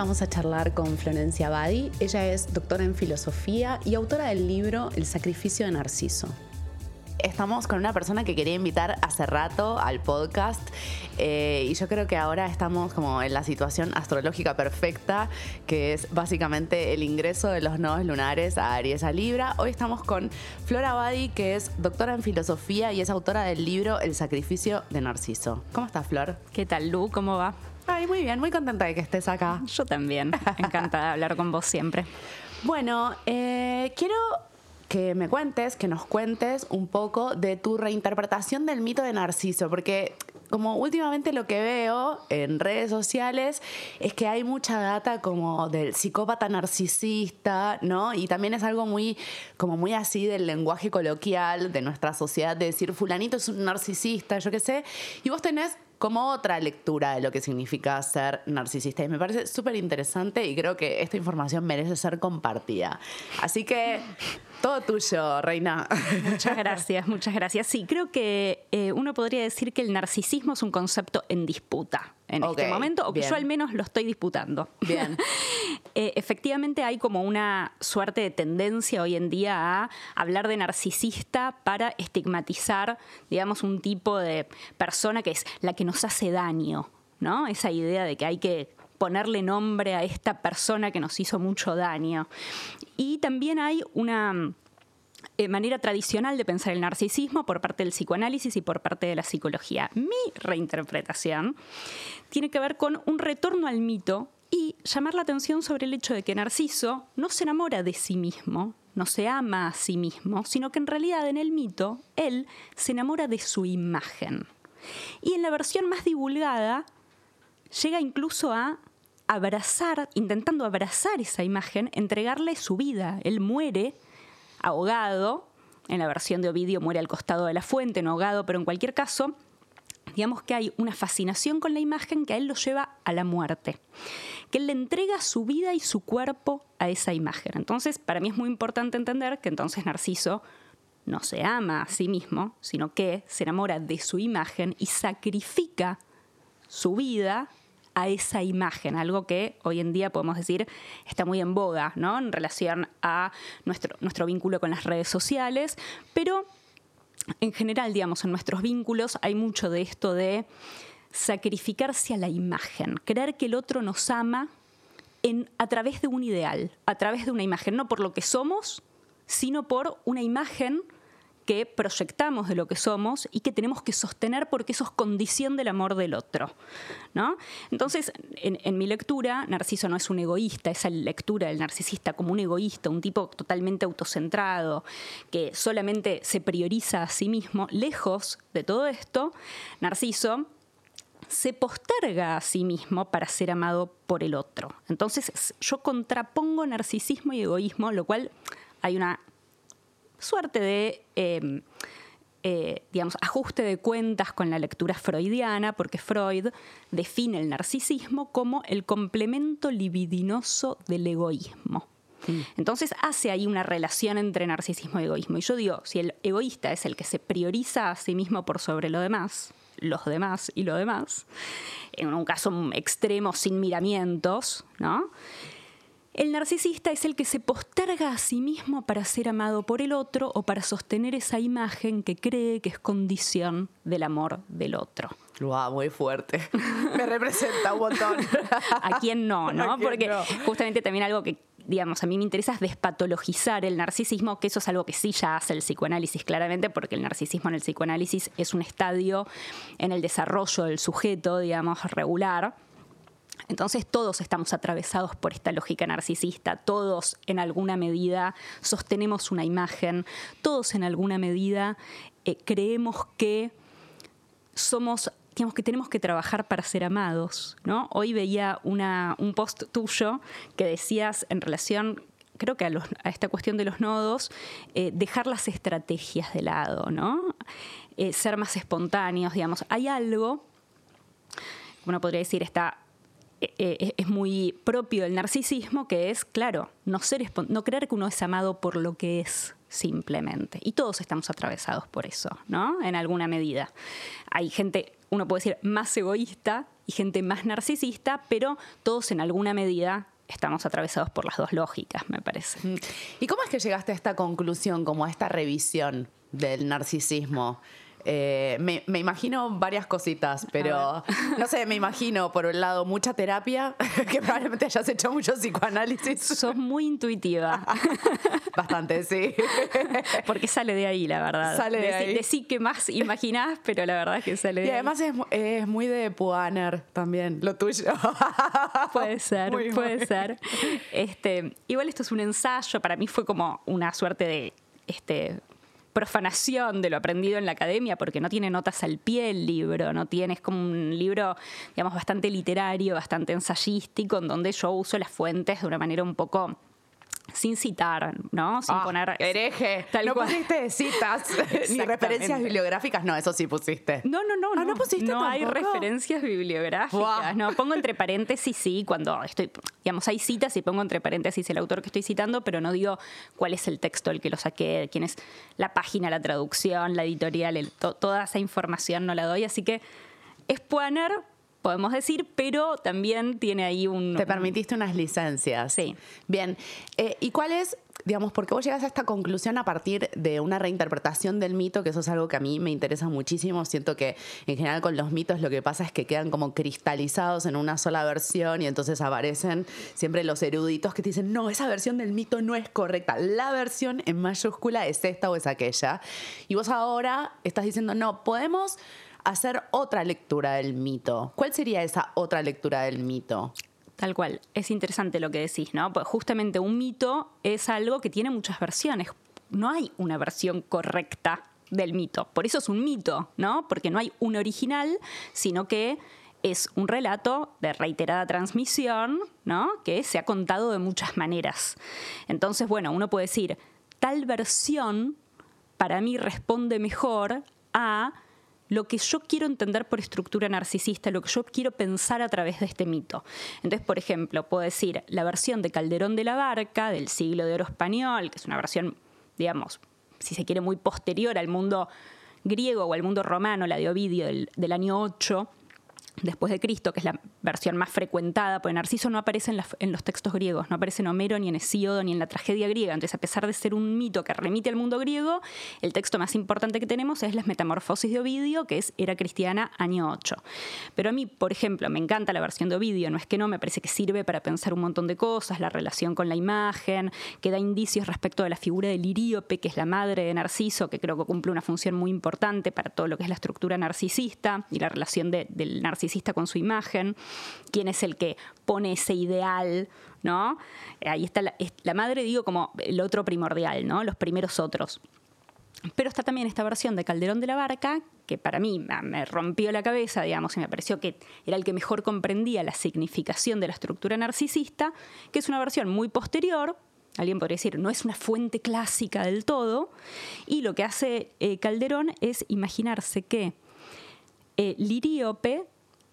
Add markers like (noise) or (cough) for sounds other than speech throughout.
vamos a charlar con Florencia Badi. Ella es doctora en filosofía y autora del libro El sacrificio de Narciso. Estamos con una persona que quería invitar hace rato al podcast eh, y yo creo que ahora estamos como en la situación astrológica perfecta, que es básicamente el ingreso de los nodos lunares a Aries a Libra. Hoy estamos con Flora Badi, que es doctora en filosofía y es autora del libro El sacrificio de Narciso. ¿Cómo estás, Flor? ¿Qué tal, Lu? ¿Cómo va? Ay, muy bien, muy contenta de que estés acá. Yo también. Encantada de hablar con vos siempre. Bueno, eh, quiero que me cuentes, que nos cuentes un poco de tu reinterpretación del mito de Narciso, porque como últimamente lo que veo en redes sociales es que hay mucha data como del psicópata narcisista, ¿no? Y también es algo muy, como muy así del lenguaje coloquial de nuestra sociedad, de decir fulanito es un narcisista, yo qué sé, y vos tenés como otra lectura de lo que significa ser narcisista. Y me parece súper interesante y creo que esta información merece ser compartida. Así que todo tuyo, Reina. Muchas gracias, muchas gracias. Sí, creo que eh, uno podría decir que el narcisismo es un concepto en disputa en este momento, o que yo al menos lo estoy disputando. Bien. (laughs) Eh, efectivamente hay como una suerte de tendencia hoy en día a hablar de narcisista para estigmatizar, digamos, un tipo de persona que es la que nos hace daño, ¿no? Esa idea de que hay que ponerle nombre a esta persona que nos hizo mucho daño. Y también hay una eh, manera tradicional de pensar el narcisismo por parte del psicoanálisis y por parte de la psicología. Mi reinterpretación tiene que ver con un retorno al mito y llamar la atención sobre el hecho de que Narciso no se enamora de sí mismo, no se ama a sí mismo, sino que en realidad en el mito él se enamora de su imagen. Y en la versión más divulgada llega incluso a abrazar, intentando abrazar esa imagen, entregarle su vida. Él muere ahogado, en la versión de Ovidio muere al costado de la fuente, no ahogado, pero en cualquier caso, digamos que hay una fascinación con la imagen que a él lo lleva a la muerte, que él le entrega su vida y su cuerpo a esa imagen. Entonces, para mí es muy importante entender que entonces Narciso no se ama a sí mismo, sino que se enamora de su imagen y sacrifica su vida a esa imagen, algo que hoy en día podemos decir está muy en boga, ¿no? En relación a nuestro, nuestro vínculo con las redes sociales, pero en general, digamos, en nuestros vínculos hay mucho de esto de sacrificarse a la imagen, creer que el otro nos ama en, a través de un ideal, a través de una imagen, no por lo que somos, sino por una imagen que proyectamos de lo que somos y que tenemos que sostener porque eso es condición del amor del otro. ¿no? Entonces, en, mi lectura, Narciso no es un egoísta, esa lectura del narcisista como un egoísta, un tipo totalmente autocentrado, que solamente se prioriza a sí mismo. Lejos de todo esto, Narciso se posterga a sí mismo para ser amado por el otro. Entonces yo contrapongo narcisismo y egoísmo, lo cual hay una suerte de... Em, eh, digamos, ajuste de cuentas con la lectura freudiana, porque Freud define el narcisismo como el complemento libidinoso del egoísmo. Mm. Entonces hace ahí una relación entre narcisismo y egoísmo. Y yo digo, si el egoísta es el que se prioriza a sí mismo por sobre lo demás, los demás y lo demás, en un caso extremo sin miramientos, ¿no? El narcisista es el que se posterga a sí mismo para ser amado por el otro o para sostener esa imagen que cree que es condición del amor del otro. Wow, muy fuerte. (laughs) Me representa un montón. ¿A quién no, (laughs) no? Porque justamente también algo que digamos, a mí me interesa es despatologizar el narcisismo, que eso es algo que sí ya hace el psicoanálisis claramente, porque el narcisismo en el psicoanálisis es un estadio en el desarrollo del sujeto, digamos, regular entonces todos estamos atravesados por esta lógica narcisista, todos en alguna medida sostenemos una imagen, todos en alguna medida eh, creemos que somos digamos que tenemos que trabajar para ser amados, ¿no? Hoy veía un post tuyo que decías en relación creo que a, esta cuestión de los nodos, eh, dejar las estrategias de lado, ¿no? Eh, ser más espontáneos, digamos. Hay algo, uno podría decir, está eh, eh, es muy propio del narcisismo, que es, claro, no, no creer que uno es amado por lo que es simplemente. Y todos estamos atravesados por eso, ¿no? En alguna medida. Hay gente, uno puede decir, más egoísta y gente más narcisista, pero todos en alguna medida estamos atravesados por las dos lógicas, me parece. Mm. ¿Y cómo es que llegaste a esta conclusión, como a esta revisión del narcisismo? Eh, me, imagino varias cositas, pero (laughs) no sé, me imagino por un lado mucha terapia, (laughs) que probablemente hayas hecho mucho psicoanálisis. Sos muy intuitiva. (laughs) Bastante, sí. Porque sale de ahí, la verdad. Sale de, ahí. sí que más imaginás, pero la verdad es que sale de ahí. Y además es, muy de Puaner también, lo tuyo. Puede ser, puede ser. Este, igual esto es un ensayo, para mí fue como una suerte de este, profanación de lo aprendido en la academia, porque no tiene notas al pie el libro, no tiene, es como un libro, digamos, bastante literario, bastante ensayístico, en donde yo uso las fuentes de una manera un poco sin citar, ¿no? Sin ah, poner. Hereje. Tal no pusiste citas (laughs) ni referencias bibliográficas. No, eso sí pusiste. No, no, no. Ah, no, pusiste No hay referencias bibliográficas. No, pongo entre paréntesis, sí, cuando estoy. Digamos, hay citas y pongo entre paréntesis el autor que estoy citando, pero no digo cuál es el texto el que lo saqué, quién es la página, la traducción, la editorial, toda esa información no la doy. Así que es poner podemos decir, pero también tiene ahí un... Te permitiste unas licencias. Sí. Bien, eh, ¿y cuál es, digamos, porque vos llegas a esta conclusión a partir de una reinterpretación del mito, que eso es algo que a mí me interesa muchísimo, siento que en general con los mitos lo que pasa es que quedan como cristalizados en una sola versión y entonces aparecen siempre los eruditos que te dicen, no, esa versión del mito no es correcta, la versión en mayúscula es esta o es aquella. Y vos ahora estás diciendo, no, podemos hacer otra lectura del mito. ¿Cuál sería esa otra lectura del mito? Tal cual. Es interesante lo que decís, ¿no? Pues justamente un mito es algo que tiene muchas versiones. No hay una versión correcta del mito. Por eso es un mito, ¿no? Porque no hay un original, sino que es un relato de reiterada transmisión, ¿no? Que se ha contado de muchas maneras. Entonces, bueno, uno puede decir, tal versión para mí responde mejor a lo que yo quiero entender por estructura narcisista, lo que yo quiero pensar a través de este mito. Entonces, por ejemplo, puedo decir la versión de Calderón de la Barca del siglo de oro español, que es una versión, digamos, si se quiere, muy posterior al mundo griego o al mundo romano, la de Ovidio del, del año 8, después de Cristo, que es la versión más frecuentada, porque Narciso no aparece en, los textos griegos, no aparece en Homero, ni en Hesíodo, ni en la tragedia griega. Entonces, a pesar de ser un mito que remite al mundo griego, el texto más importante que tenemos es las Metamorfosis de Ovidio, que es Era Cristiana, año 8. Pero a mí, por ejemplo, me encanta la versión de Ovidio, no es que no, me parece que sirve para pensar un montón de cosas, la relación con la imagen, que da indicios respecto de la figura del Iríope, que es la madre de Narciso, que creo que cumple una función muy importante para todo lo que es la estructura narcisista y la relación del narcisista con su imagen quién es el que pone ese ideal, ¿no? Ahí está la, madre, digo, como el otro primordial, ¿no? Los primeros otros. Pero está también esta versión de Calderón de la Barca, que para mí me rompió la cabeza, digamos, y me pareció que era el que mejor comprendía la significación de la estructura narcisista, que es una versión muy posterior, alguien podría decir, no es una fuente clásica del todo, y lo que hace eh, Calderón es imaginarse que eh, Liríope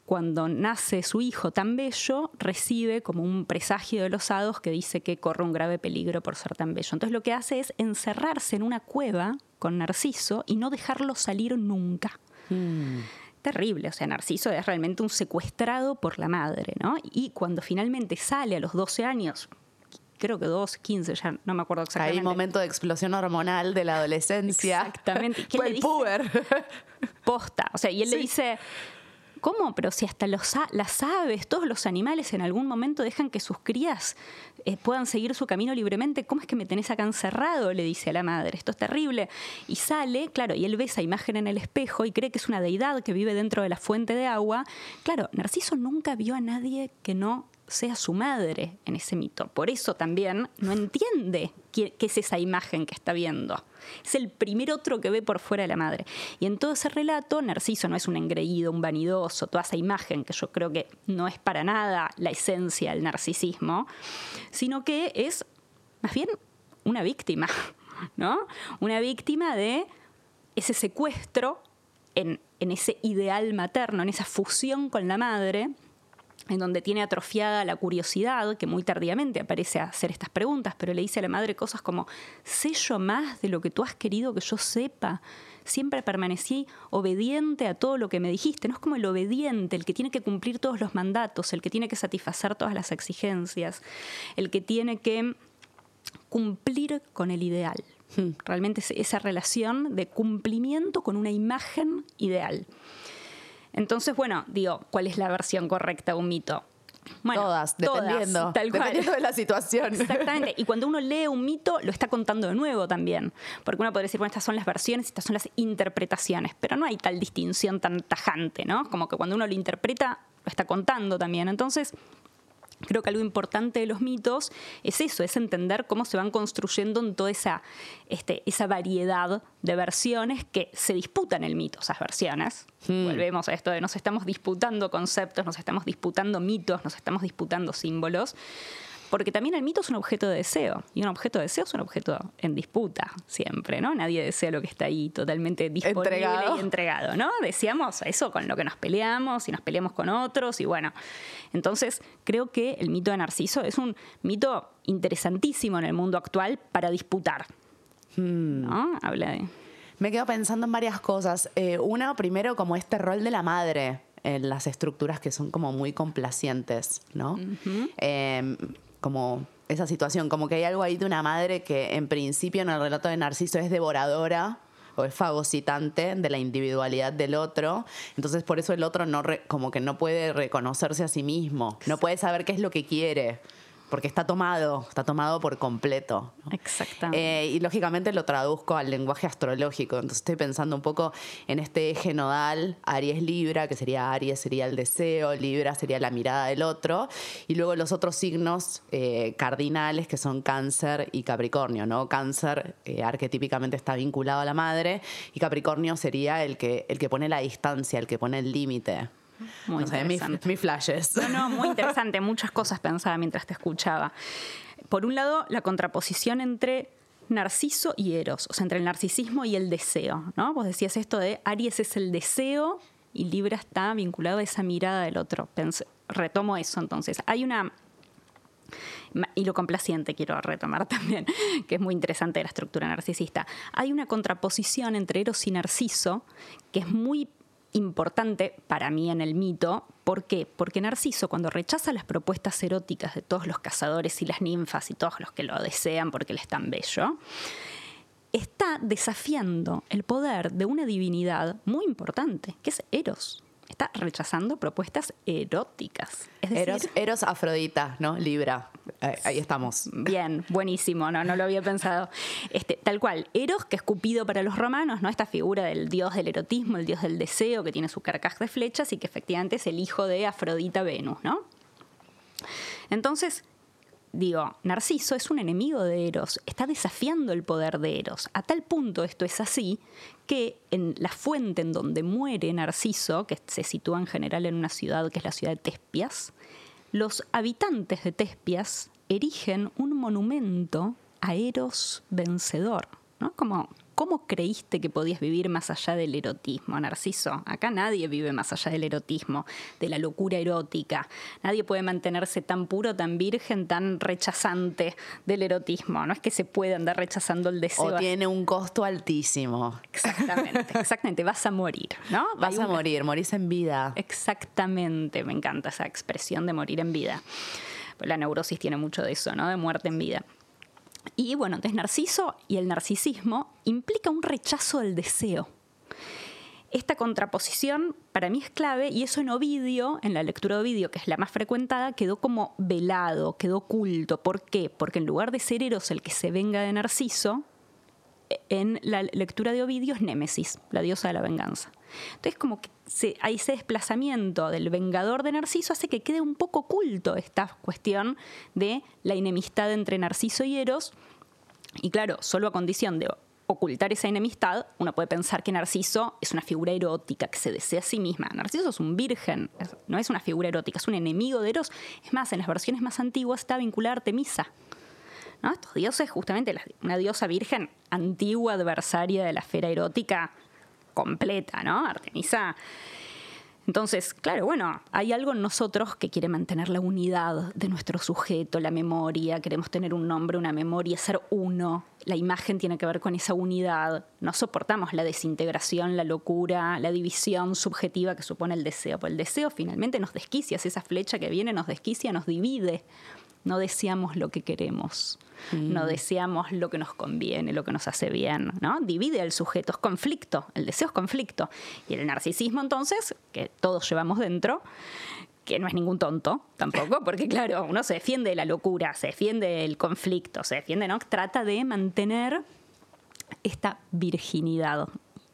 cuando nace su hijo tan bello, recibe como un presagio de los hados que dice que corre un grave peligro por ser tan bello. Entonces lo que hace es encerrarse en una cueva con Narciso y no dejarlo salir nunca. Mm. Terrible, o sea, Narciso es realmente un secuestrado por la madre, ¿no? Y cuando finalmente sale a los 12 años, creo que 2, 15, ya no me acuerdo exactamente. Hay momento de explosión hormonal de la adolescencia. Exactamente. Fue el puber. Posta. O sea, y él le dice, ¿Cómo? Pero si hasta los, las aves, todos los animales en algún momento dejan que sus crías eh, puedan seguir su camino libremente, ¿cómo es que me tenés acá encerrado? Le dice a la madre, esto es terrible. Y sale, claro, y él ve esa imagen en el espejo y cree que es una deidad que vive dentro de la fuente de agua. Claro, Narciso nunca vio a nadie que no sea su madre en ese mito. Por eso también no entiende qué, es esa imagen que está viendo. Es el primer otro que ve por fuera de la madre. Y en todo ese relato, Narciso no es un engreído, un vanidoso, toda esa imagen que yo creo que no es para nada la esencia del narcisismo, sino que es más bien una víctima, ¿no? Una víctima de ese secuestro en, en ese ideal materno, en esa fusión con la madre en donde tiene atrofiada la curiosidad, que muy tardíamente aparece a hacer estas preguntas, pero le dice a la madre cosas como, sé yo más de lo que tú has querido que yo sepa, siempre permanecí obediente a todo lo que me dijiste. No es como el obediente, el que tiene que cumplir todos los mandatos, el que tiene que satisfacer todas las exigencias, el que tiene que cumplir con el ideal. Hmm. Realmente esa relación de cumplimiento con una imagen ideal. Entonces, bueno, digo, ¿cuál es la versión correcta de un mito? todas, dependiendo, dependiendo de la situación. Exactamente. Y cuando uno lee un mito, lo está contando de nuevo también. Porque uno podría decir, bueno, estas son las versiones, estas son las interpretaciones. Pero no hay tal distinción tan tajante, ¿no? Como que cuando uno lo interpreta, lo está contando también. Entonces, Creo que algo importante de los mitos es eso, es entender cómo se van construyendo en toda esa, este, esa variedad de versiones que se disputan el mito, esas versiones. Hmm. Volvemos a esto de nos estamos disputando conceptos, nos estamos disputando mitos, nos estamos disputando símbolos. Porque también el mito es un objeto de deseo. Y un objeto de deseo es un objeto en disputa siempre, ¿no? Nadie desea lo que está ahí totalmente disponible y entregado, ¿no? Deseamos eso con lo que nos peleamos y nos peleamos con otros. Y bueno, entonces creo que el mito de Narciso es un mito interesantísimo en el mundo actual para disputar. Hmm. ¿No? Habla de. Me quedo pensando en varias cosas. Eh, una, primero, como este rol de la madre en las estructuras que son como muy complacientes, ¿no? Como esa situación, como que hay algo ahí de una madre que en principio en el relato de Narciso es devoradora o es fagocitante de la individualidad del otro, entonces por eso el otro no como que no puede reconocerse a sí mismo, no puede saber qué es lo que quiere porque está tomado, está tomado por completo. Exactamente. Eh, y lógicamente lo traduzco al lenguaje astrológico. Entonces estoy pensando un poco en este eje nodal, Aries Libra, que sería Aries sería el deseo, Libra sería la mirada del otro, y luego los otros signos eh, cardinales que son Cáncer y Capricornio, ¿no? Cáncer eh, arquetípicamente está vinculado a la madre y Capricornio sería el que, el que pone la distancia, el que pone el límite. Muy interesante. mis, flashes. No, no, muy interesante. (laughs) Muchas cosas pensaba mientras te escuchaba. Por un lado, la contraposición entre Narciso y Eros, o sea, entre el narcisismo y el deseo, ¿no? Vos decías esto de Aries es el deseo y Libra está vinculado a esa mirada del otro. retomo eso entonces. Hay una y lo complaciente quiero retomar (laughs) también, que es muy interesante de la estructura narcisista. Hay una contraposición entre Eros y Narciso que es muy importante para mí en el mito. ¿Por qué? Porque Narciso, cuando rechaza las propuestas eróticas de todos los cazadores y las ninfas y todos los que lo desean porque él es tan bello, está desafiando el poder de una divinidad muy importante, que es Eros está rechazando propuestas eróticas. Eros, Afrodita, ¿no? Libra. Ahí estamos. Bien, buenísimo, no, no lo había pensado. Este, tal cual, Eros, que es Cupido para los romanos, ¿no? Esta figura del dios del erotismo, el dios del deseo, que tiene su carcaj de flechas y que efectivamente es el hijo de Afrodita Venus, ¿no? Entonces, digo, Narciso es un enemigo de Eros, está desafiando el poder de Eros. A tal punto esto es así que en la fuente en donde muere Narciso, que se sitúa en general en una ciudad que es la ciudad de Tespias, los habitantes de Tespias erigen un monumento a Eros vencedor, ¿no? Como ¿Cómo creíste que podías vivir más allá del erotismo, Narciso? Acá nadie vive más allá del erotismo, de la locura erótica. Nadie puede mantenerse tan puro, tan virgen, tan rechazante del erotismo. No es que se pueda andar rechazando el deseo. O tiene un costo altísimo. Exactamente, (laughs) exactamente. Vas a morir, ¿no? Vas a morir, morís en vida. Exactamente, me encanta esa expresión de morir en vida. La neurosis tiene mucho de eso, ¿no? De muerte en vida. Y bueno, entonces Narciso y el narcisismo implica un rechazo del deseo. Esta contraposición para mí es clave y eso en Ovidio, en la lectura de Ovidio, que es la más frecuentada, quedó como velado, quedó oculto. ¿Por qué? Porque en lugar de ser Eros el que se venga de Narciso, en la lectura de Ovidio es Némesis, la diosa de la venganza. Entonces, como que hay ese desplazamiento del vengador de Narciso hace que quede un poco oculto esta cuestión de la enemistad entre Narciso y Eros. Y claro, solo a condición de ocultar esa enemistad, uno puede pensar que Narciso es una figura erótica que se desea a sí misma. Narciso es un virgen, no es una figura erótica, es un enemigo de Eros. Es más, en las versiones más antiguas está vinculada a Artemisa. Estos dioses, justamente, una diosa virgen antigua adversaria de la esfera erótica completa, ¿no? Artemisa. Entonces, claro, bueno, hay algo en nosotros que quiere mantener la unidad de nuestro sujeto, la memoria, queremos tener un nombre, una memoria, ser uno. La imagen tiene que ver con esa unidad. No soportamos la desintegración, la locura, la división subjetiva que supone el deseo. Porque el deseo finalmente nos desquicia, es esa flecha que viene, nos desquicia, nos divide no deseamos lo que queremos, no mm. deseamos lo que nos conviene, lo que nos hace bien, ¿no? Divide al sujeto, es conflicto, el deseo es conflicto. Y el narcisismo entonces, que todos llevamos dentro, que no es ningún tonto tampoco, (laughs) porque claro, uno se defiende de la locura, se defiende del conflicto, se defiende, ¿no? Trata de mantener esta virginidad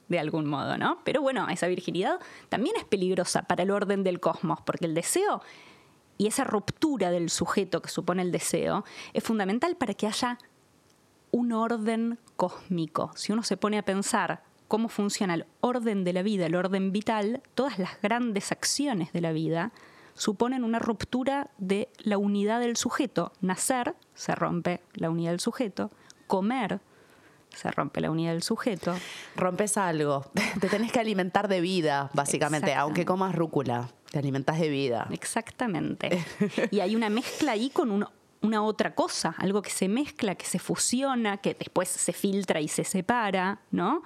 de algún modo, ¿no? Pero bueno, esa virginidad también es peligrosa para el orden del cosmos, porque el deseo y esa ruptura del sujeto que supone el deseo es fundamental para que haya un orden cósmico. Si uno se pone a pensar cómo funciona el orden de la vida, el orden vital, todas las grandes acciones de la vida suponen una ruptura de la unidad del sujeto. Nacer, se rompe la unidad del sujeto. Comer, se rompe la unidad del sujeto. Rompes algo. (laughs) Te tenés que alimentar de vida, básicamente, aunque comas rúcula. Te alimentas de vida. Exactamente. Y hay una mezcla ahí con una otra cosa, algo que se mezcla, que se fusiona, que después se filtra y se separa, ¿no?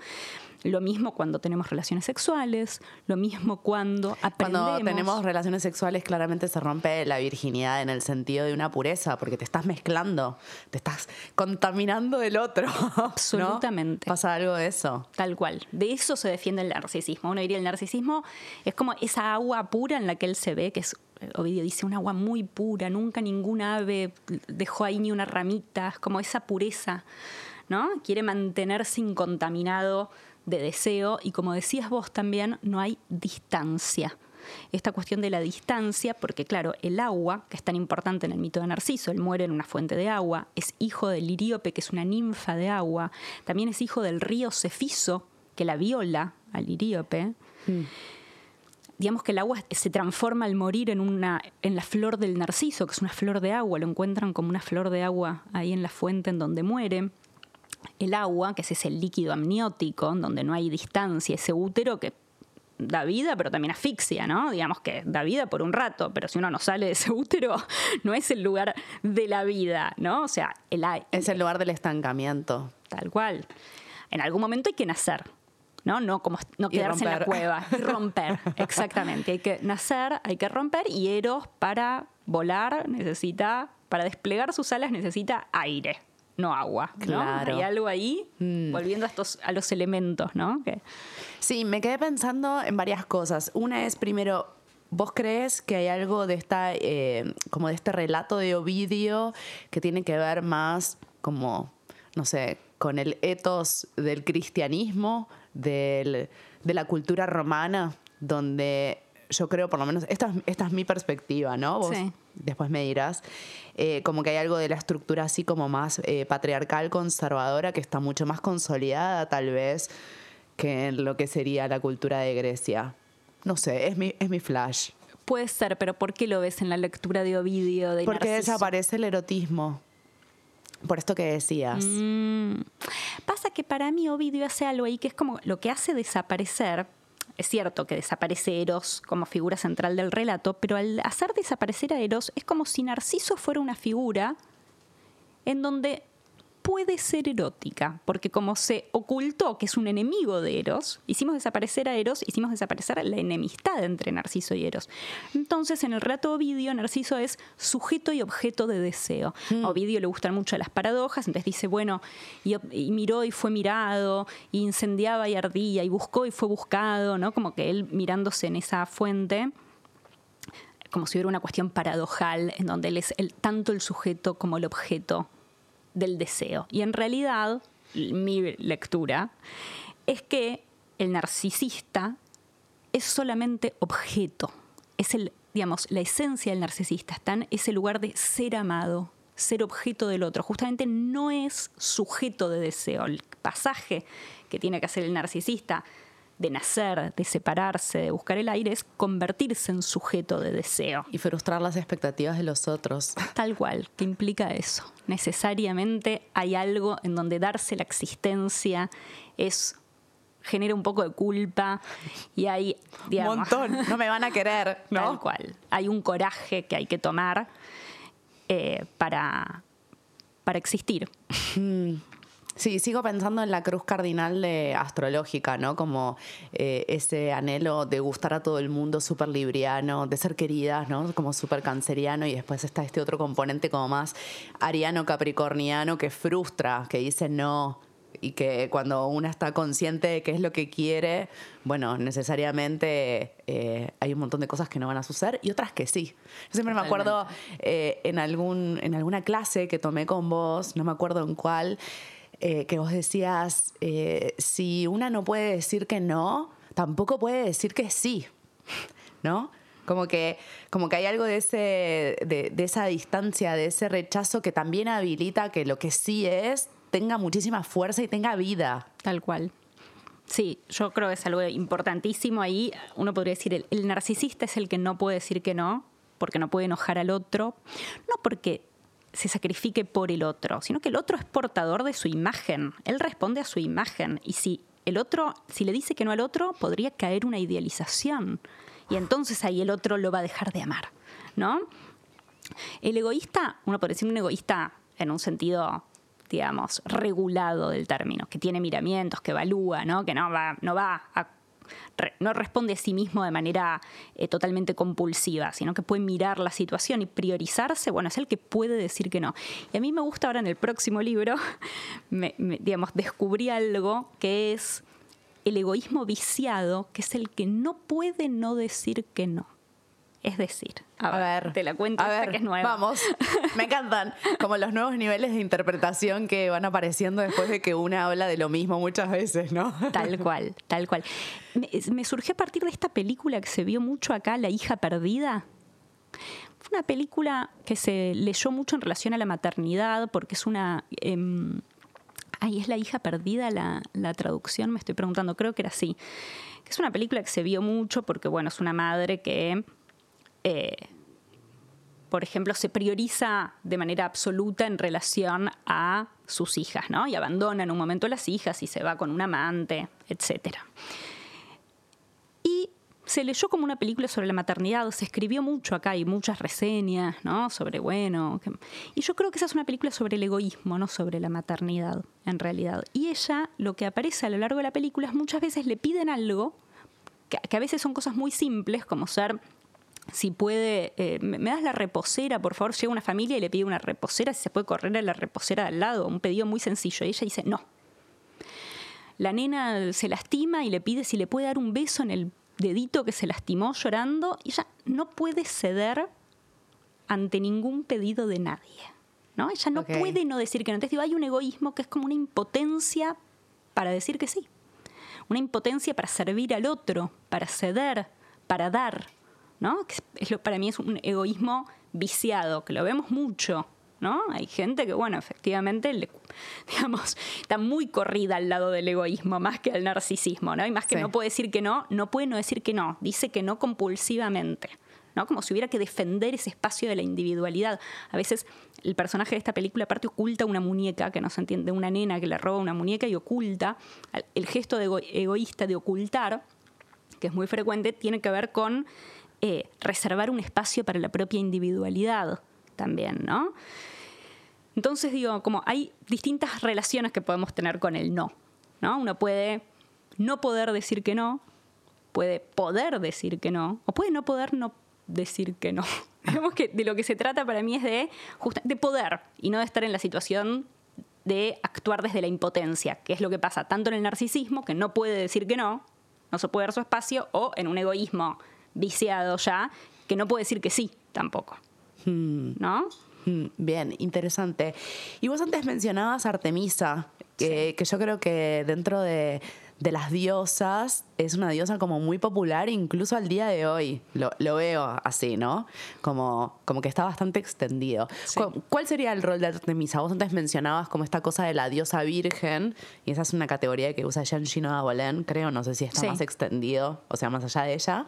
Lo mismo cuando tenemos relaciones sexuales, lo mismo cuando aprendemos. Cuando tenemos relaciones sexuales, claramente se rompe la virginidad en el sentido de una pureza, porque te estás mezclando, te estás contaminando del otro. (laughs) Absolutamente. Pasa algo de eso. Tal cual. De eso se defiende el narcisismo. Uno diría el narcisismo es como esa agua pura en la que él se ve, que es Ovidio dice, un agua muy pura, nunca ningún ave dejó ahí ni una ramita, es como esa pureza, ¿no? Quiere mantenerse incontaminado de deseo y como decías vos también, no hay distancia. Esta cuestión de la distancia, porque claro, el agua, que es tan importante en el mito de Narciso, él muere en una fuente de agua, es hijo del Liríope, que es una ninfa de agua, también es hijo del río Cefiso, que la viola al Liríope. Mm. digamos que el agua se transforma al morir en, una, en la flor del narciso, que es una flor de agua, lo encuentran como una flor de agua ahí en la fuente en donde muere el agua, que es ese líquido amniótico, donde no hay distancia, ese útero que da vida, pero también asfixia, ¿no? Digamos que da vida por un rato, pero si uno no sale de ese útero, (laughs) no es el lugar de la vida, ¿no? O sea, el Es el lugar del estancamiento. Tal cual. En algún momento hay que nacer, ¿no? No, como, no quedarse en la cueva. (laughs) Y romper, exactamente. Hay que nacer, hay que romper, y Eros para volar necesita, para desplegar sus alas necesita aire no agua. Claro. Hay algo ahí, mm. volviendo a, estos, a los elementos, ¿no? Sí, me quedé pensando en varias cosas. Una es, primero, ¿Vos crees que hay algo de esta, eh, como de este relato de Ovidio que tiene que ver más como, no sé, con el ethos del cristianismo, de la cultura romana, donde yo creo, por lo menos, esta, esta es mi perspectiva, ¿no? Vos después me dirás, eh, como que hay algo de la estructura así como más eh, patriarcal, conservadora, que está mucho más consolidada tal vez que en lo que sería la cultura de Grecia. No sé, es mi, es mi flash. Puede ser, pero ¿por qué lo ves en la lectura de Ovidio? De Porque desaparece el erotismo. Por esto que decías. Mm. Pasa que para mí Ovidio hace algo ahí que es como lo que hace desaparecer es cierto que desaparece Eros como figura central del relato, pero al hacer desaparecer a Eros es como si Narciso fuera una figura en donde puede ser erótica, porque como se ocultó que es un enemigo de Eros, hicimos desaparecer a Eros, hicimos desaparecer la enemistad entre Narciso y Eros. Entonces, en el relato Ovidio, Narciso es sujeto y objeto de deseo. Mm. A Ovidio le gustan mucho las paradojas, entonces dice, bueno, y, miró y fue mirado, y incendiaba y ardía, y buscó y fue buscado, ¿no? Como que él mirándose en esa fuente como si hubiera una cuestión paradojal en donde él es el, tanto el sujeto como el objeto del deseo. Y en realidad, mi lectura es que el narcisista es solamente objeto. Es el, digamos, la esencia del narcisista está en ese lugar de ser amado, ser objeto del otro. Justamente no es sujeto de deseo. El pasaje que tiene que hacer el narcisista de nacer, de separarse, de buscar el aire, es convertirse en sujeto de deseo. Y frustrar las expectativas de los otros. (laughs) Tal cual, que implica eso. Necesariamente hay algo en donde darse la existencia es genera un poco de culpa y hay, digamos, Un montón, no me van a querer, (laughs) ¿no? Tal cual. Hay un coraje que hay que tomar eh, para, para existir. Sí, sigo pensando en la cruz cardinal de astrológica, ¿no? Como eh, ese anhelo de gustar a todo el mundo, súper libriano, de ser queridas, ¿no? Como súper canceriano y después está este otro componente como más ariano capricorniano que frustra, que dice no, y que cuando una está consciente de qué es lo que quiere, bueno, necesariamente eh, hay un montón de cosas que no van a suceder y otras que sí. Yo siempre me acuerdo eh, en, algún, en alguna clase que tomé con vos, no me acuerdo en cuál, eh, que vos decías, eh, si una no puede decir que no, tampoco puede decir que sí, (laughs) ¿no? Como que, como que hay algo de, ese, de, de esa distancia, de ese rechazo que también habilita que lo que sí es tenga muchísima fuerza y tenga vida. Tal cual. Sí, yo creo que es algo importantísimo ahí. Uno podría decir, el, el narcisista es el que no puede decir que no, porque no puede enojar al otro, no porque se sacrifique por el otro, sino que el otro es portador de su imagen. Él responde a su imagen. Y si el otro, si le dice que no al otro, podría caer una idealización. Y entonces ahí el otro lo va a dejar de amar. ¿No? El egoísta, uno podría decir un egoísta en un sentido digamos, regulado del término, que tiene miramientos, que evalúa, ¿no? que no va, no va a no responde a sí mismo de manera eh, totalmente compulsiva, sino que puede mirar la situación y priorizarse, bueno, es el que puede decir que no. Y a mí me gusta ahora en el próximo libro, (laughs) me, digamos, descubrí algo que es el egoísmo viciado, que es el que no puede no decir que no. Es decir, a, A ver, te la cuento a esta ver, que es nueva. Vamos, (laughs) me encantan. Como los nuevos niveles de interpretación que van apareciendo después de que una habla de lo mismo muchas veces, ¿no? Tal cual, tal cual. Me, me surgió a partir de esta película que se vio mucho acá, La hija perdida. Fue una película que se leyó mucho en relación a la maternidad, porque es una... em, Ay, ¿es la hija perdida la, la traducción? Me estoy preguntando, creo que era así. Es una película que se vio mucho porque, bueno, es una madre que, eh, por ejemplo, se prioriza de manera absoluta en relación a sus hijas, ¿no? Y abandona en un momento a las hijas y se va con un amante, etcétera. Y se leyó como una película sobre la maternidad, se escribió mucho acá, hay muchas reseñas, ¿no? Sobre, bueno... Y yo creo que esa es una película sobre el egoísmo, no sobre la maternidad, en realidad. Y ella, lo que aparece a lo largo de la película es muchas veces le piden algo, que a veces son cosas muy simples, como ser... Si puede, eh, ¿me das la reposera, por favor? Llega una familia y le pide una reposera, si se puede correr a la reposera de al lado, un pedido muy sencillo. Y ella dice, no, la nena se lastima y le pide si le puede dar un beso en el dedito que se lastimó llorando y ella no puede ceder ante ningún pedido de nadie. ¿no? Ella no puede no decir que no. Entonces digo, hay un egoísmo que es como una impotencia para decir que sí. Una impotencia para servir al otro, para ceder, para dar. ¿No? Que es- lo- para mí es un egoísmo viciado, que lo vemos mucho. ¿no? Hay gente que, bueno, efectivamente, le- (laughs) digamos, está muy corrida al lado del egoísmo más que al narcisismo, ¿no? Y más que Sí. no puede decir que no, no puede no decir que no, dice que no compulsivamente. ¿no? Como si hubiera que defender ese espacio de la individualidad. A veces el personaje de esta película aparte oculta una muñeca, que no se entiende, una nena que le roba una muñeca y oculta. El gesto de ego- egoísta de ocultar, que es muy frecuente, tiene que ver con eh, reservar un espacio para la propia individualidad también, ¿no? Entonces digo, como hay distintas relaciones que podemos tener con el no, ¿no? Uno puede no poder decir que no, puede poder decir que no, o puede no poder no decir que no. (laughs) Digamos que de lo que se trata para mí es de, de poder y no de estar en la situación de actuar desde la impotencia, que es lo que pasa tanto en el narcisismo, que no puede decir que no, no se puede dar su espacio, o en un egoísmo viciado ya, que no puede decir que sí tampoco. ¿No? Mm, Bien, interesante. Y vos antes mencionabas Artemisa, que, que yo creo que dentro de, de las diosas es una diosa como muy popular, incluso al día de hoy. Lo, lo veo así, ¿no? Como, como que está bastante extendido. Sí. ¿Cu- ¿Cuál sería el rol de Artemisa? Vos antes mencionabas como esta cosa de la diosa virgen, y esa es una categoría que usa Jean Gino Dabolén, creo, no sé si está Sí. más extendido, o sea, más allá de ella,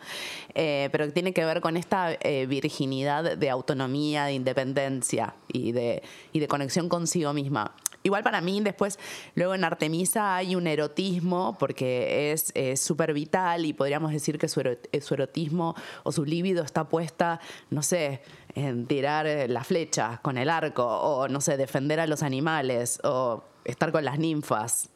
eh, pero que tiene que ver con esta eh, virginidad de autonomía, de independencia y de, y de conexión consigo misma. Igual para mí, después, luego en Artemisa hay un erotismo Porque es súper vital y podríamos decir que su, su erotismo o su líbido está puesta, no sé, en tirar la flecha con el arco o, no sé, defender a los animales o estar con las ninfas.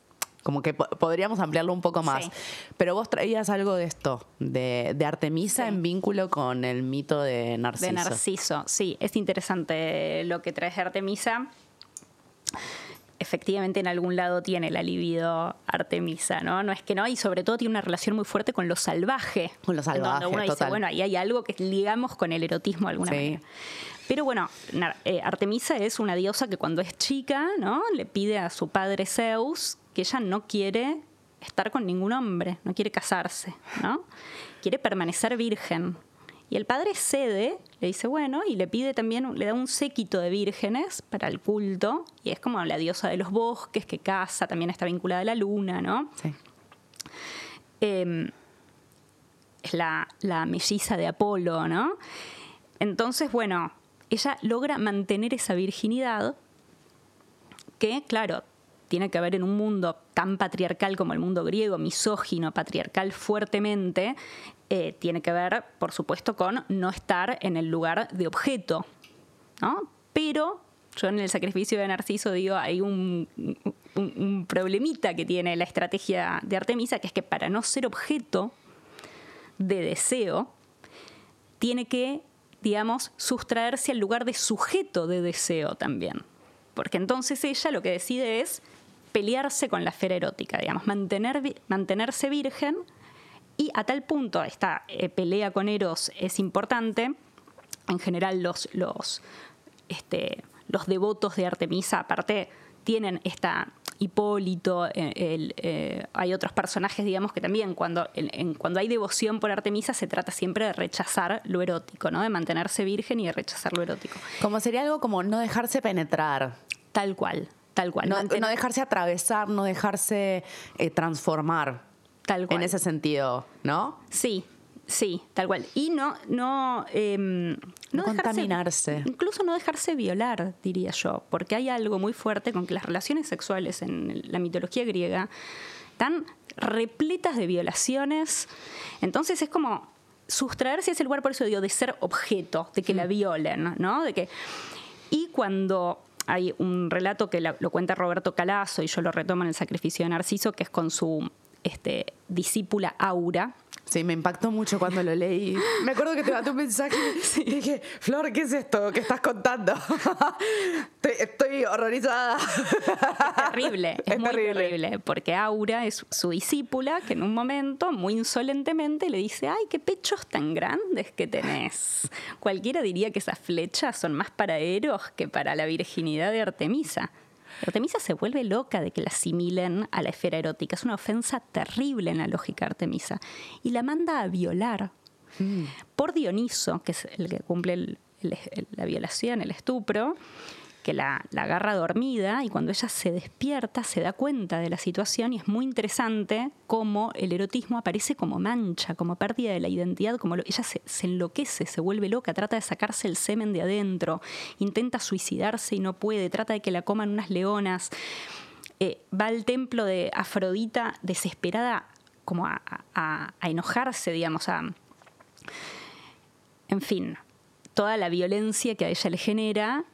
Como que podríamos ampliarlo un poco más. Pero vos traías algo de esto, de, Artemisa en vínculo con el mito de Narciso. De Narciso, sí. Es interesante lo que traes de Artemisa. Efectivamente, en algún lado tiene la libido Artemisa, ¿no? No es que no, y sobre todo tiene una relación muy fuerte con lo salvaje. Con lo salvaje, donde uno dice, bueno, ahí hay algo que ligamos con el erotismo de alguna manera. Pero bueno, eh, Artemisa es una diosa que cuando es chica, ¿no? Le pide a su padre Zeus que ella no quiere estar con ningún hombre, no quiere casarse, ¿no? Quiere permanecer virgen. Y el padre cede, le dice, bueno, y le pide también, le da un séquito de vírgenes para el culto, y es como la diosa de los bosques que casa, también está vinculada a la luna, ¿no? Sí. Em, es la, la melliza de Apolo, ¿no? Entonces, bueno, ella logra mantener esa virginidad que, claro, tiene que haber en un mundo tan patriarcal como el mundo griego, misógino, patriarcal fuertemente, eh, tiene que ver, por supuesto, con no estar en el lugar de objeto. ¿no? Pero yo en el sacrificio de Narciso digo, hay un, un, problemita que tiene la estrategia de Artemisa, que es que para no ser objeto de deseo, tiene que, digamos, sustraerse al lugar de sujeto de deseo también. Porque entonces ella lo que decide es pelearse con la esfera erótica, digamos, mantener, mantenerse virgen y a tal punto esta eh, pelea con Eros es importante. En general los, los, este, los devotos de Artemisa, aparte, tienen esta Hipólito, eh, eh, hay otros personajes, digamos, que también cuando, cuando hay devoción por Artemisa se trata siempre de rechazar lo erótico, ¿no? De mantenerse virgen y de rechazar lo erótico. Como sería algo como no dejarse penetrar. Tal cual, Tal cual. No, dejarse atravesar, no dejarse eh, transformar. Tal cual. En ese sentido, ¿no? Sí, sí, tal cual. Y no, no, em, no, contaminarse. Incluso no dejarse violar, diría yo, porque hay algo muy fuerte con que las relaciones sexuales en la mitología griega están repletas de violaciones. Entonces es como sustraerse a ese lugar, por eso digo, de ser objeto, de que la mm. violen, ¿no? De que y cuando hay un relato que lo cuenta Roberto Calazo y yo lo retomo en el sacrificio de Narciso, que es con su este, discípula Aura, Sí, me impactó mucho cuando lo leí. Me acuerdo que te mandé un mensaje y (laughs) dije, Flor, ¿qué es esto que estás contando? (laughs) estoy, horrorizada. Es terrible, (laughs) es, muy terrible. porque Aura es su discípula que en un momento, muy insolentemente, le dice, ay, qué pechos tan grandes que tenés. Cualquiera diría que esas flechas son más para Eros que para la virginidad de Artemisa. Artemisa se vuelve loca de que la asimilen a la esfera erótica. Es una ofensa terrible en la lógica Artemisa. Y la manda a violar mm. por Dioniso, que es el que cumple la violación, el estupro que la, agarra dormida y cuando ella se despierta se da cuenta de la situación y es muy interesante cómo el erotismo aparece como mancha, como pérdida de la identidad, como ella se, enloquece, se vuelve loca, trata de sacarse el semen de adentro, intenta suicidarse y no puede, trata de que la coman unas leonas, eh, va al templo de Afrodita desesperada como a, a enojarse, digamos, a... En fin, toda la violencia que a ella le genera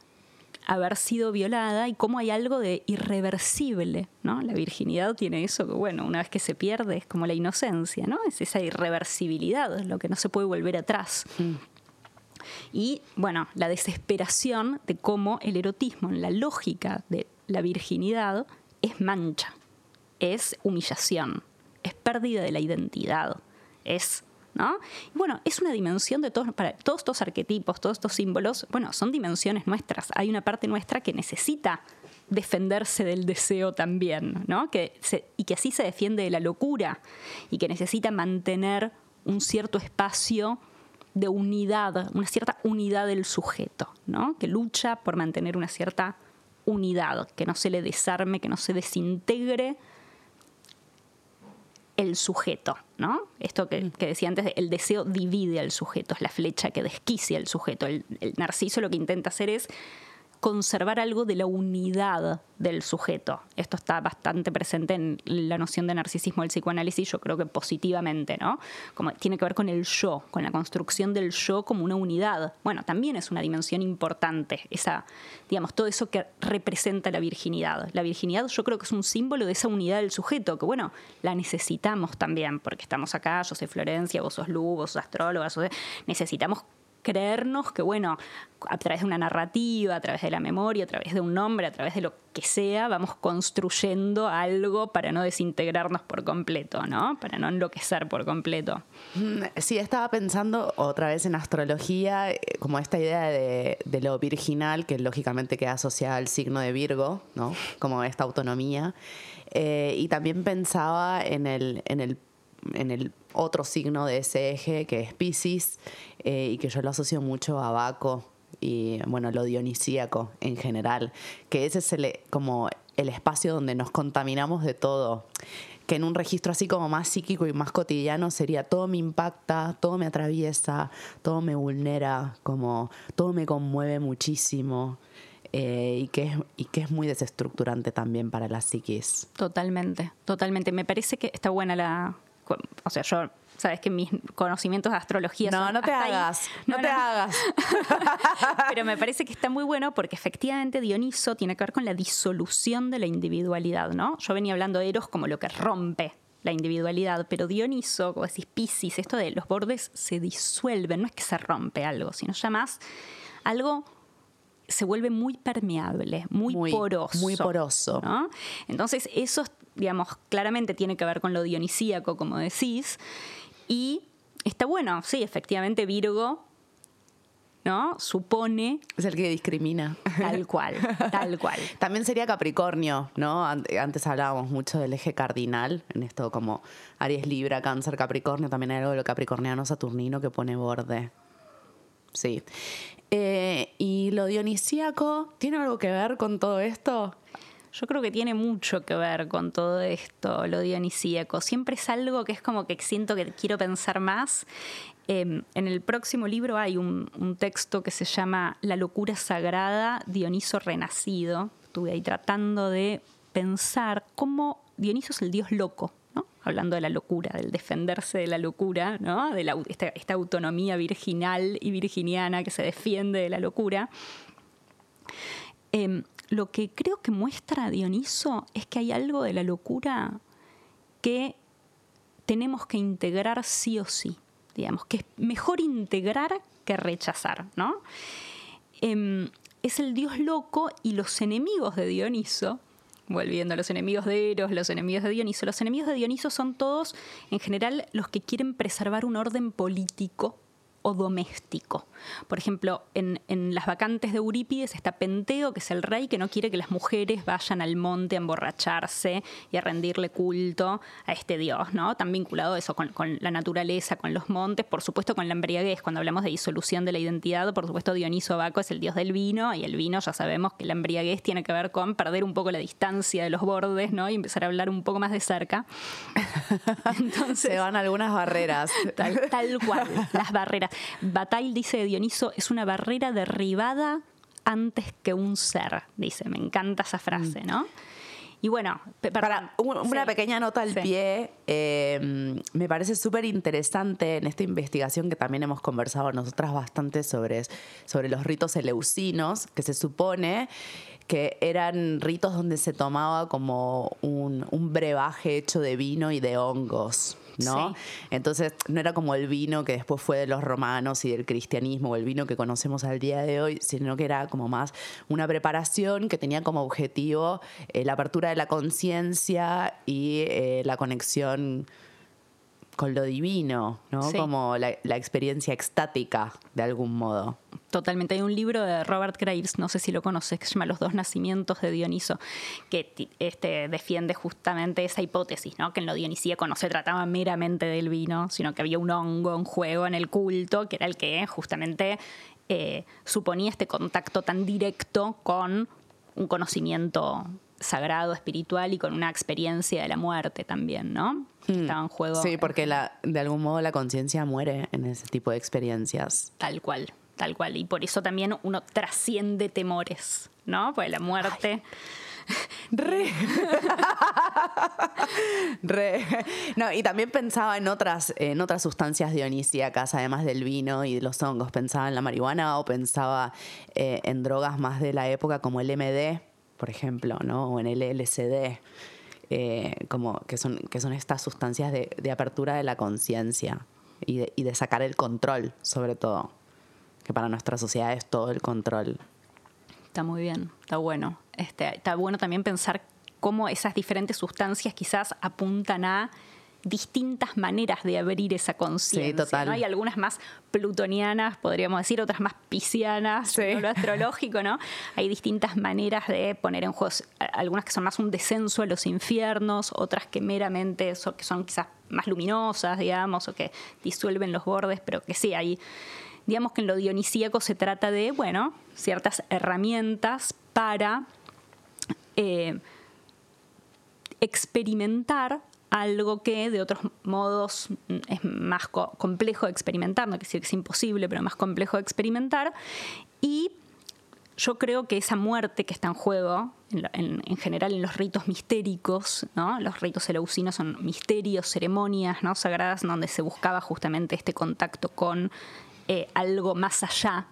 haber sido violada y cómo hay algo de irreversible, ¿no? La virginidad tiene eso que, bueno, una vez que se pierde es como la inocencia, ¿no? Es esa irreversibilidad, lo que no se puede volver atrás. Mm. Y, bueno, la desesperación de cómo el erotismo, en la lógica de la virginidad, es mancha, es humillación, es pérdida de la identidad, es ¿no? bueno, es una dimensión de todos, para todos estos arquetipos, todos estos símbolos, bueno, son dimensiones nuestras. Hay una parte nuestra que necesita defenderse del deseo también, ¿no? Que y que así se defiende de la locura y que necesita mantener un cierto espacio de unidad, una cierta unidad del sujeto, ¿no? Que lucha por mantener una cierta unidad, que no se le desarme, que no se desintegre el sujeto, ¿no? Esto que, decía antes, el deseo divide al sujeto, es la flecha que desquicia al sujeto. El, narciso lo que intenta hacer es conservar algo de la unidad del sujeto. Esto está bastante presente en la noción de narcisismo del psicoanálisis, yo creo que positivamente, ¿no? Como tiene que ver con el yo, con la construcción del yo como una unidad. Bueno, también es una dimensión importante, esa, digamos, todo eso que representa la virginidad. La virginidad yo creo que es un símbolo de esa unidad del sujeto, que bueno, la necesitamos también, porque estamos acá, yo soy Florencia, vos sos Lu, vos sos astróloga, necesitamos creernos que, bueno, a través de una narrativa, a través de la memoria, a través de un nombre, a través de lo que sea, vamos construyendo algo para no desintegrarnos por completo, ¿no? Para no enloquecer por completo. Mm, sí, estaba pensando otra vez en astrología, eh, como esta idea de, lo virginal, que lógicamente queda asociada al signo de Virgo, ¿no? Como esta autonomía. Eh, y también pensaba en el en el otro signo de ese eje, que es Pisces, eh, y que yo lo asocio mucho a Baco y, bueno, lo dionisíaco en general, que ese es el, como el espacio donde nos contaminamos de todo que en un registro así como más psíquico y más cotidiano sería todo me impacta, todo me atraviesa, todo me vulnera, como todo me conmueve muchísimo. Eh, y, que es, y que es muy desestructurante también para la psiquis. Totalmente, totalmente. Me parece que está buena la, o sea, yo sabes que mis conocimientos de astrología no, son no te hagas, no, te hagas. (laughs) Pero me parece que está muy bueno porque efectivamente Dioniso tiene que ver con la disolución de la individualidad, ¿no? Yo venía hablando de Eros como lo que rompe la individualidad, pero Dioniso, como decís Piscis, esto de los bordes se disuelven, no es que se rompe algo, sino ya más algo se vuelve muy permeable, muy, poroso. Muy poroso. Entonces, eso digamos, claramente tiene que ver con lo dionisíaco, como decís, y está bueno, sí, efectivamente Virgo ¿no? Supone. Es el que discrimina. Tal cual, tal cual. (laughs) También sería Capricornio, ¿no? Antes hablábamos mucho del eje cardinal, en esto como Aries, Libra, Cáncer, Capricornio. También hay algo de lo capricorniano saturnino que pone borde. Sí. Eh, ¿Y lo dionisíaco tiene algo que ver con todo esto? Yo creo que tiene mucho que ver con todo esto, lo dionisíaco. Siempre es algo que es como que siento que quiero pensar más. Em, en el próximo libro hay un, texto que se llama La locura sagrada, Dioniso renacido. Estuve ahí tratando de pensar cómo Dioniso es el dios loco. Hablando de la locura, del defenderse de la locura, ¿no? de esta, autonomía virginal y virginiana que se defiende de la locura. Em, lo que creo que muestra Dioniso es que hay algo de la locura que tenemos que integrar sí o sí, digamos, que es mejor integrar que rechazar, ¿no? Em, es el dios loco y los enemigos de Dioniso, volviendo a los enemigos de Eros, los enemigos de Dioniso, los enemigos de Dioniso son todos, en general, los que quieren preservar un orden político o doméstico. Por ejemplo, en, las vacantes de Eurípides está Penteo, que es el rey que no quiere que las mujeres vayan al monte a emborracharse y a rendirle culto a este dios, ¿no? Tan vinculado eso con, la naturaleza, con los montes, por supuesto con la embriaguez. Cuando hablamos de disolución de la identidad, por supuesto Dioniso Baco es el dios del vino y el vino ya sabemos que la embriaguez tiene que ver con perder un poco la distancia de los bordes, ¿no? Y empezar a hablar un poco más de cerca. (laughs) Entonces, Se van algunas barreras. Tal, tal cual, las barreras. Bataille dice de Dioniso, es una barrera derribada antes que un ser, dice. Me encanta esa frase. ¿no? Y bueno, para una pequeña nota al pie, em, me parece súper interesante en esta investigación que también hemos conversado nosotras bastante sobre, sobre los ritos eleusinos, que se supone que eran ritos donde se tomaba como un, un brebaje hecho de vino y de hongos. ¿No? Entonces, no era como el vino que después fue de los romanos y del cristianismo, o el vino que conocemos al día de hoy, sino que era como más una preparación que tenía como objetivo eh, la apertura de la conciencia y eh, la conexión con lo divino, ¿no? Como la, experiencia extática, de algún modo. Totalmente. Hay un libro de Robert Graves, no sé si lo conoces, que se llama Los dos nacimientos de Dioniso, que este, defiende justamente esa hipótesis, ¿no? Que en lo dionisíaco no se trataba meramente del vino, sino que había un hongo en juego en el culto, que era el que justamente eh, suponía este contacto tan directo con un conocimiento sagrado, espiritual y con una experiencia de la muerte también, ¿no? Hmm. Estaba en juego. Sí, porque la, de algún modo la conciencia muere en ese tipo de experiencias. Tal cual, Tal cual. Y por eso también uno trasciende temores, ¿no? Pues la muerte. (laughs) Re. (laughs) Re. No, y también pensaba en otras, en otras sustancias dionisíacas, además del vino y de los hongos. Pensaba en la marihuana o pensaba eh, en drogas más de la época como el MD, por ejemplo, ¿no? O en el LSD. Eh, como que son, que son estas sustancias de, apertura de la conciencia y de, y de sacar el control, sobre todo. Que para nuestra sociedad es todo el control. Está muy bien, está bueno. Este, está bueno también pensar cómo esas diferentes sustancias quizás apuntan a distintas maneras de abrir esa conciencia. Sí, total. ¿no? Hay algunas más plutonianas, podríamos decir, otras más piscianas, Sí. lo astrológico, ¿no? Hay distintas maneras de poner en juego, algunas que son más un descenso a los infiernos, otras que meramente son, que son quizás más luminosas, digamos, o que disuelven los bordes, pero que sí, hay, digamos que en lo dionisíaco se trata de, bueno, ciertas herramientas para eh, experimentar algo que de otros modos mm, es más co- complejo de experimentar, no quiere decir que es imposible, pero más complejo de experimentar. Y yo creo que esa muerte que está en juego, en, general en los ritos mistéricos, ¿no? los ritos eleusinos son misterios, ceremonias ¿no? sagradas donde se buscaba justamente este contacto con eh, algo más allá,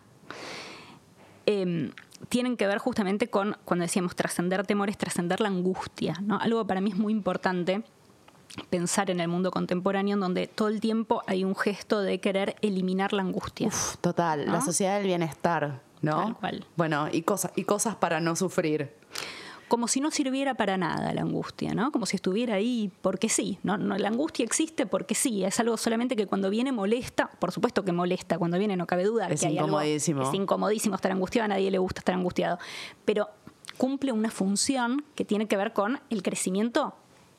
eh, tienen que ver justamente con, cuando decíamos trascender temores, trascender la angustia. ¿no? Algo para mí es muy importante pensar en el mundo contemporáneo en donde todo el tiempo hay un gesto de querer eliminar la angustia. Uf, total, la sociedad del bienestar, ¿no? Tal cual. Bueno, y cosas, y cosas para no sufrir. como si no sirviera para nada la angustia, ¿no? Como si estuviera ahí porque sí, ¿no? No, la angustia existe porque sí, es algo solamente que cuando viene molesta, por supuesto que molesta, cuando viene no cabe duda Es que hay algo- incomodísimo. es incomodísimo estar angustiado, a nadie le gusta estar angustiado, pero cumple una función que tiene que ver con el crecimiento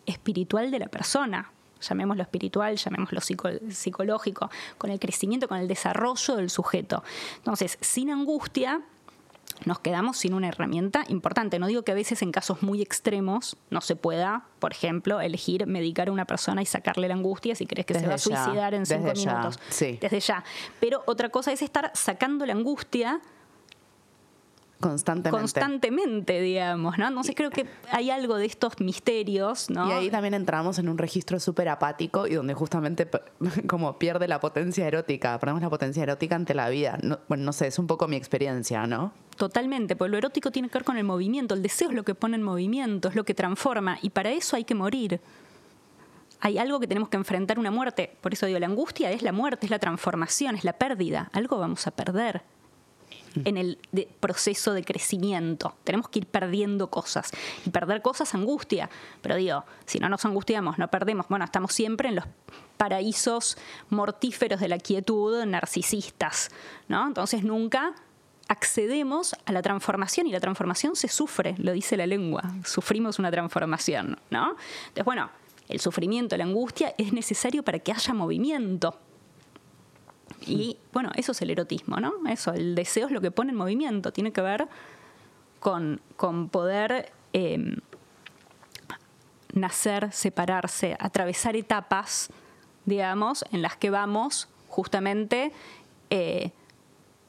espiritual de la persona. Llamémoslo espiritual, llamémoslo psico- psicológico, con el crecimiento, con el desarrollo del sujeto. Entonces, sin angustia, nos quedamos sin una herramienta importante. No digo que a veces en casos muy extremos no se pueda, por ejemplo, elegir medicar a una persona y sacarle la angustia si crees que se va a ya, suicidar en cinco ya, minutos. sí. Desde ya. Pero otra cosa es estar sacando la angustia Constantemente. constantemente, digamos, ¿no? Entonces creo que hay algo de estos misterios, ¿no? Y ahí también entramos en un registro súper apático y donde justamente (laughs) como pierde la potencia erótica, perdemos la potencia erótica ante la vida. No- bueno, no sé, es un poco mi experiencia, ¿no? Totalmente, porque lo erótico tiene que ver con el movimiento, el deseo es lo que pone en movimiento, es lo que transforma, y para eso hay que morir. Hay algo que tenemos que enfrentar, una muerte. Por eso digo, la angustia es la muerte, es la transformación, es la pérdida. Algo vamos a perder en el proceso de crecimiento. Tenemos que ir perdiendo cosas. Y perder cosas, angustia. Pero digo, si no nos angustiamos, no perdemos. Bueno, estamos siempre en los paraísos mortíferos de la quietud, narcisistas. ¿no? Entonces nunca accedemos a la transformación y la transformación se sufre, lo dice la lengua, sufrimos una transformación, ¿no? Entonces, bueno, el sufrimiento, la angustia es necesario para que haya movimiento. Y bueno, eso es el erotismo, ¿no? Eso, el deseo es lo que pone en movimiento, tiene que ver con, con poder eh, nacer, separarse, atravesar etapas, digamos, en las que vamos justamente eh,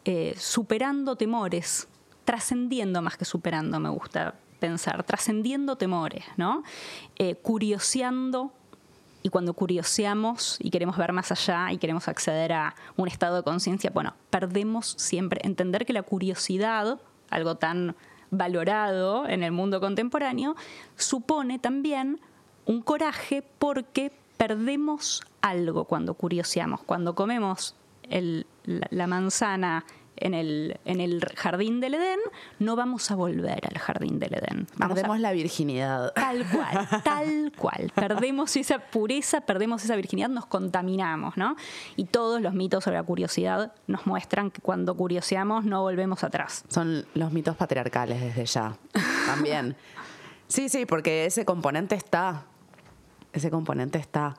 eh, superando temores, trascendiendo más que superando, me gusta pensar, trascendiendo temores, ¿no? Eh, curioseando, y cuando curioseamos y queremos ver más allá y queremos acceder a un estado de conciencia, bueno, perdemos siempre, entender que la curiosidad, algo tan valorado en el mundo contemporáneo, supone también un coraje porque perdemos algo cuando curioseamos, cuando comemos la manzana en el, en el jardín del Edén, no vamos a volver al jardín del Edén. Vamos a- Perdemos la virginidad. Tal cual, tal cual. Perdemos esa pureza, perdemos esa virginidad, nos contaminamos, ¿no? Y todos los mitos sobre la curiosidad nos muestran que cuando curioseamos no volvemos atrás. Son los mitos patriarcales desde ya. También. Sí, sí, porque ese componente está. Ese componente está.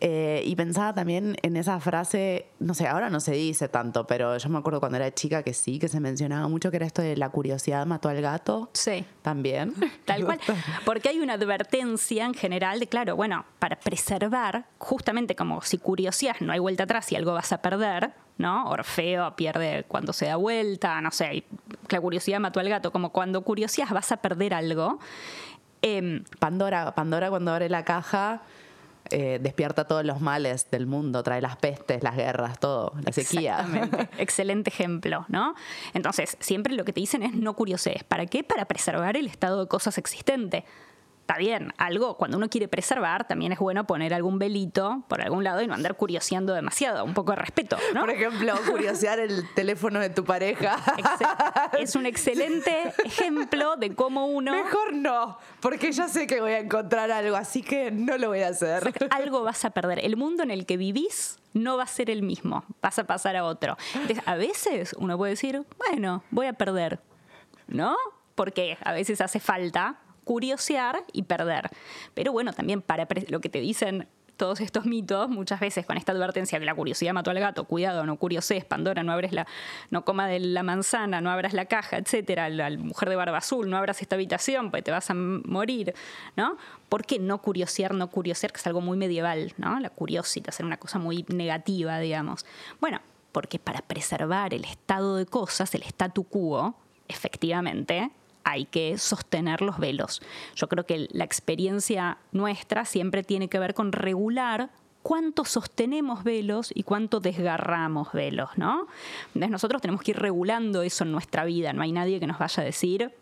Eh, y pensaba también en esa frase, no sé, ahora no se dice tanto, pero yo me acuerdo cuando era chica que sí, que se mencionaba mucho que era esto de la curiosidad mató al gato. Sí. También. (laughs) Tal cual. Porque hay una advertencia en general de, claro, bueno, para preservar, justamente como si curiosidad no hay vuelta atrás y algo vas a perder, ¿no? Orfeo pierde cuando se da vuelta, no sé, la curiosidad mató al gato, como cuando curiosidad vas a perder algo. Em, Pandora, Pandora cuando abre la caja eh, despierta todos los males del mundo, trae las pestes, las guerras, todo, la sequía. (laughs) Excelente ejemplo, ¿no? Entonces, siempre lo que te dicen es no curiosees. ¿Para qué? Para preservar el estado de cosas existente está bien, algo, cuando uno quiere preservar, también es bueno poner algún velito por algún lado y no andar curioseando demasiado, un poco de respeto, ¿no? Por ejemplo, (laughs) curiosear el teléfono de tu pareja. es un excelente (laughs) ejemplo de cómo uno... Mejor no, porque ya sé que voy a encontrar algo, así que no lo voy a hacer. algo vas a perder. El mundo en el que vivís no va a ser el mismo, vas a pasar a otro. Entonces, a veces uno puede decir, bueno, voy a perder, ¿no? Porque a veces hace falta curiosear y perder. Pero bueno, también para lo que te dicen todos estos mitos, muchas veces con esta advertencia que la curiosidad mató al gato, cuidado, no curiosees, Pandora, no abres la, no coma de la manzana, no abras la caja, etcétera, la, mujer de barba azul, no abras esta habitación, pues te vas a morir, ¿no? ¿Por qué no curiosear, no curiosear, que es algo muy medieval, ¿no? La curiosidad, ser una cosa muy negativa, digamos. Bueno, porque para preservar el estado de cosas, el statu quo, efectivamente, hay que sostener los velos. Yo creo que la experiencia nuestra siempre tiene que ver con regular cuánto sostenemos velos y cuánto desgarramos velos, ¿no? Entonces nosotros tenemos que ir regulando eso en nuestra vida, no hay nadie que nos vaya a decir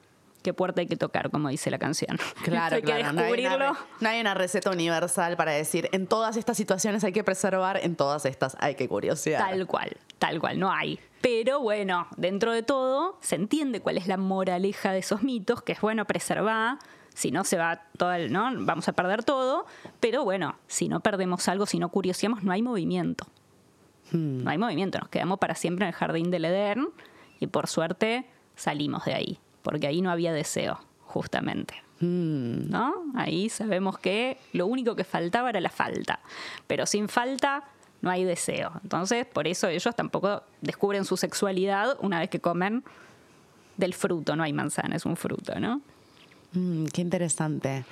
qué puerta hay que tocar, como dice la canción. Claro, (laughs) hay que descubrirlo. No hay, una, receta universal para decir, en todas estas situaciones hay que preservar, en todas estas hay que curiosear. Tal cual, tal cual, no hay. Pero bueno, dentro de todo se entiende cuál es la moraleja de esos mitos, que es bueno preservar, si no se va todo el, ¿no? Vamos a perder todo, pero bueno, si no perdemos algo, si no curioseamos, no hay movimiento. Hmm. No hay movimiento, nos quedamos para siempre en el jardín del Edén y por suerte salimos de ahí porque ahí no había deseo, justamente. Hmm. ¿No? Ahí sabemos que lo único que faltaba era la falta, pero sin falta no hay deseo. Entonces, por eso ellos tampoco descubren su sexualidad una vez que comen del fruto, no hay manzana, es un fruto, ¿no? Mm, qué interesante.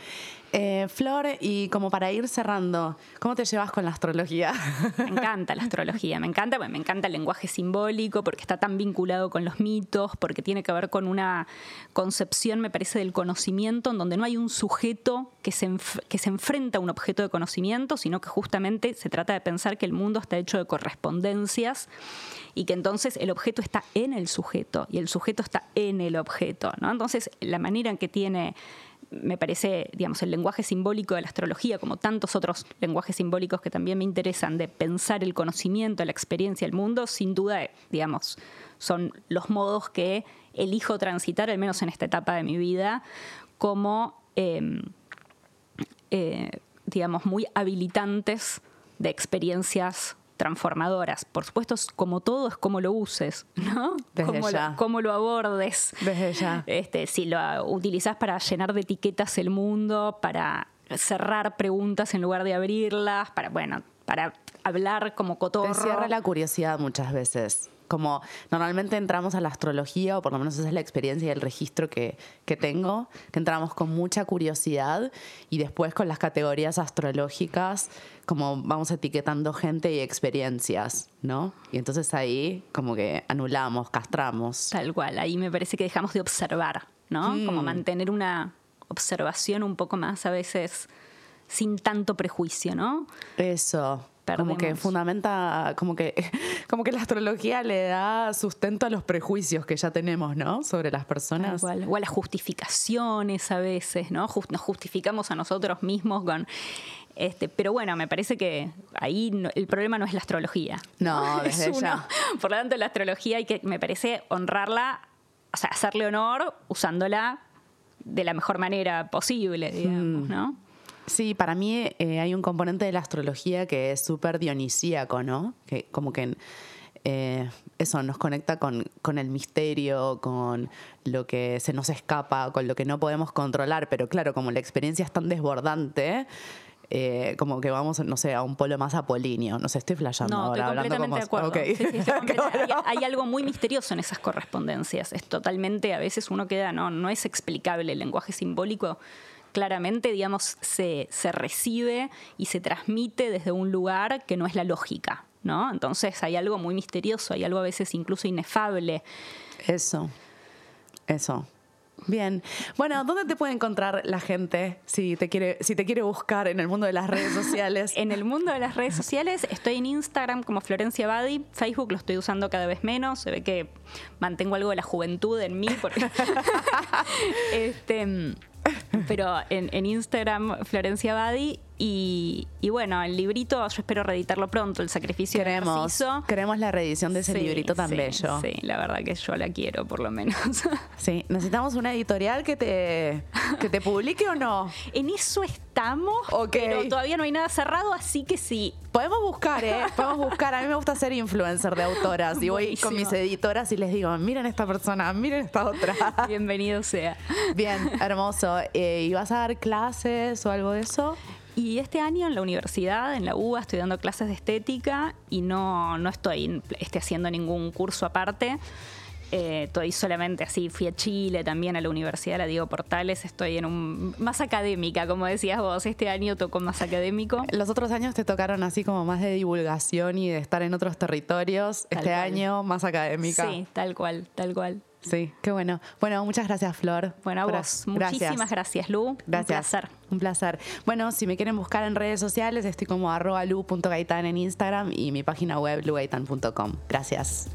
Eh, Flor, y como para ir cerrando, ¿cómo te llevas con la astrología? Me encanta la astrología, me encanta, me encanta el lenguaje simbólico porque está tan vinculado con los mitos, porque tiene que ver con una concepción, me parece, del conocimiento en donde no hay un sujeto que se, que se enfrenta a un objeto de conocimiento, sino que justamente se trata de pensar que el mundo está hecho de correspondencias y que entonces el objeto está en el sujeto y el sujeto está en el objeto. ¿no? Entonces, la manera en que tiene me parece, digamos, el lenguaje simbólico de la astrología, como tantos otros lenguajes simbólicos que también me interesan, de pensar el conocimiento, la experiencia, el mundo, sin duda, digamos, son los modos que elijo transitar, al menos en esta etapa de mi vida, como, em, eh, digamos, muy habilitantes de experiencias transformadoras. Por supuesto, como todo es como lo uses, ¿no? Desde cómo, Lo, abordes. Desde ya. Este, si lo utilizas para llenar de etiquetas el mundo, para cerrar preguntas en lugar de abrirlas, para, bueno, para hablar como cotorro. Te cierra la curiosidad muchas veces como normalmente entramos a la astrología, o por lo menos esa es la experiencia y el registro que, que tengo, que entramos con mucha curiosidad y después con las categorías astrológicas, como vamos etiquetando gente y experiencias, ¿no? Y entonces ahí como que anulamos, castramos. Tal cual, ahí me parece que dejamos de observar, ¿no? Hmm. Como mantener una observación un poco más a veces sin tanto prejuicio, ¿no? Eso. Como que fundamenta, como que, (laughs) como que la astrología le da sustento a los prejuicios que ya tenemos, ¿no? Sobre las personas. O a las justificaciones a veces, ¿no? nos justificamos a nosotros mismos con. Este, pero bueno, me parece que ahí el problema no es la astrología. No, (laughs) desde ya. Por lo tanto, la astrología hay que, me parece, honrarla, o sea, hacerle honor usándola de la mejor manera posible, digamos, hmm. ¿no? Sí, para mí eh, hay un componente de la astrología que es súper dionisíaco, ¿no? Que como que eh, eso nos conecta con, con, el misterio, con lo que se nos escapa, con lo que no podemos controlar, pero claro, como la experiencia es tan desbordante, eh, como que vamos, no sé, a un polo más apolíneo. No sé, estoy flasheando no, ahora, estoy completamente de acuerdo. (laughs) hay, hay, algo muy misterioso en esas correspondencias. Es totalmente, a veces uno queda, no, no es explicable el lenguaje simbólico claramente, digamos, se, se, recibe y se transmite desde un lugar que no es la lógica, ¿no? Entonces hay algo muy misterioso, hay algo a veces incluso inefable. Eso, eso. Bien. Bueno, ¿dónde te puede encontrar la gente si te quiere, si te quiere buscar en el mundo de las redes sociales? (laughs) en el mundo de las redes sociales estoy en Instagram como Florencia Badi, Facebook lo estoy usando cada vez menos, se ve que mantengo algo de la juventud en mí porque (laughs) (laughs) este (laughs) pero en, Instagram Florencia Badi y, bueno, el librito yo espero reeditarlo pronto, El sacrificio queremos, de Queremos la reedición de ese librito tan bello. Sí, la verdad que yo la quiero por lo menos. (laughs) Sí, necesitamos una editorial que te, que te publique o no. En eso estamos, pero todavía no hay nada cerrado, así que sí. Podemos buscar, ¿eh? Podemos buscar. A mí me gusta ser influencer de autoras y voy con mis editoras y les digo, miren esta persona, miren esta otra. (laughs) Bienvenido sea. Bien, hermoso. Eh, ¿Y vas a dar clases o algo de eso? Y este año en la universidad, en la UBA, estoy dando clases de estética y no, no estoy este, haciendo ningún curso aparte. Eh, estoy solamente así, fui a Chile también, a la Universidad la Diego Portales, estoy en un más académica, como decías vos, este año tocó más académico. Los otros años te tocaron así como más de divulgación y de estar en otros territorios, este año más académica. Sí, tal cual, tal cual. Sí, qué bueno. Bueno, muchas gracias, Flor. Bueno, a vos. Muchísimas gracias, Lu. Gracias. Un placer. Un placer. Bueno, si me quieren buscar en redes sociales, estoy como arroba lu.gaitan en Instagram y mi página web lugaitan.com. Gracias.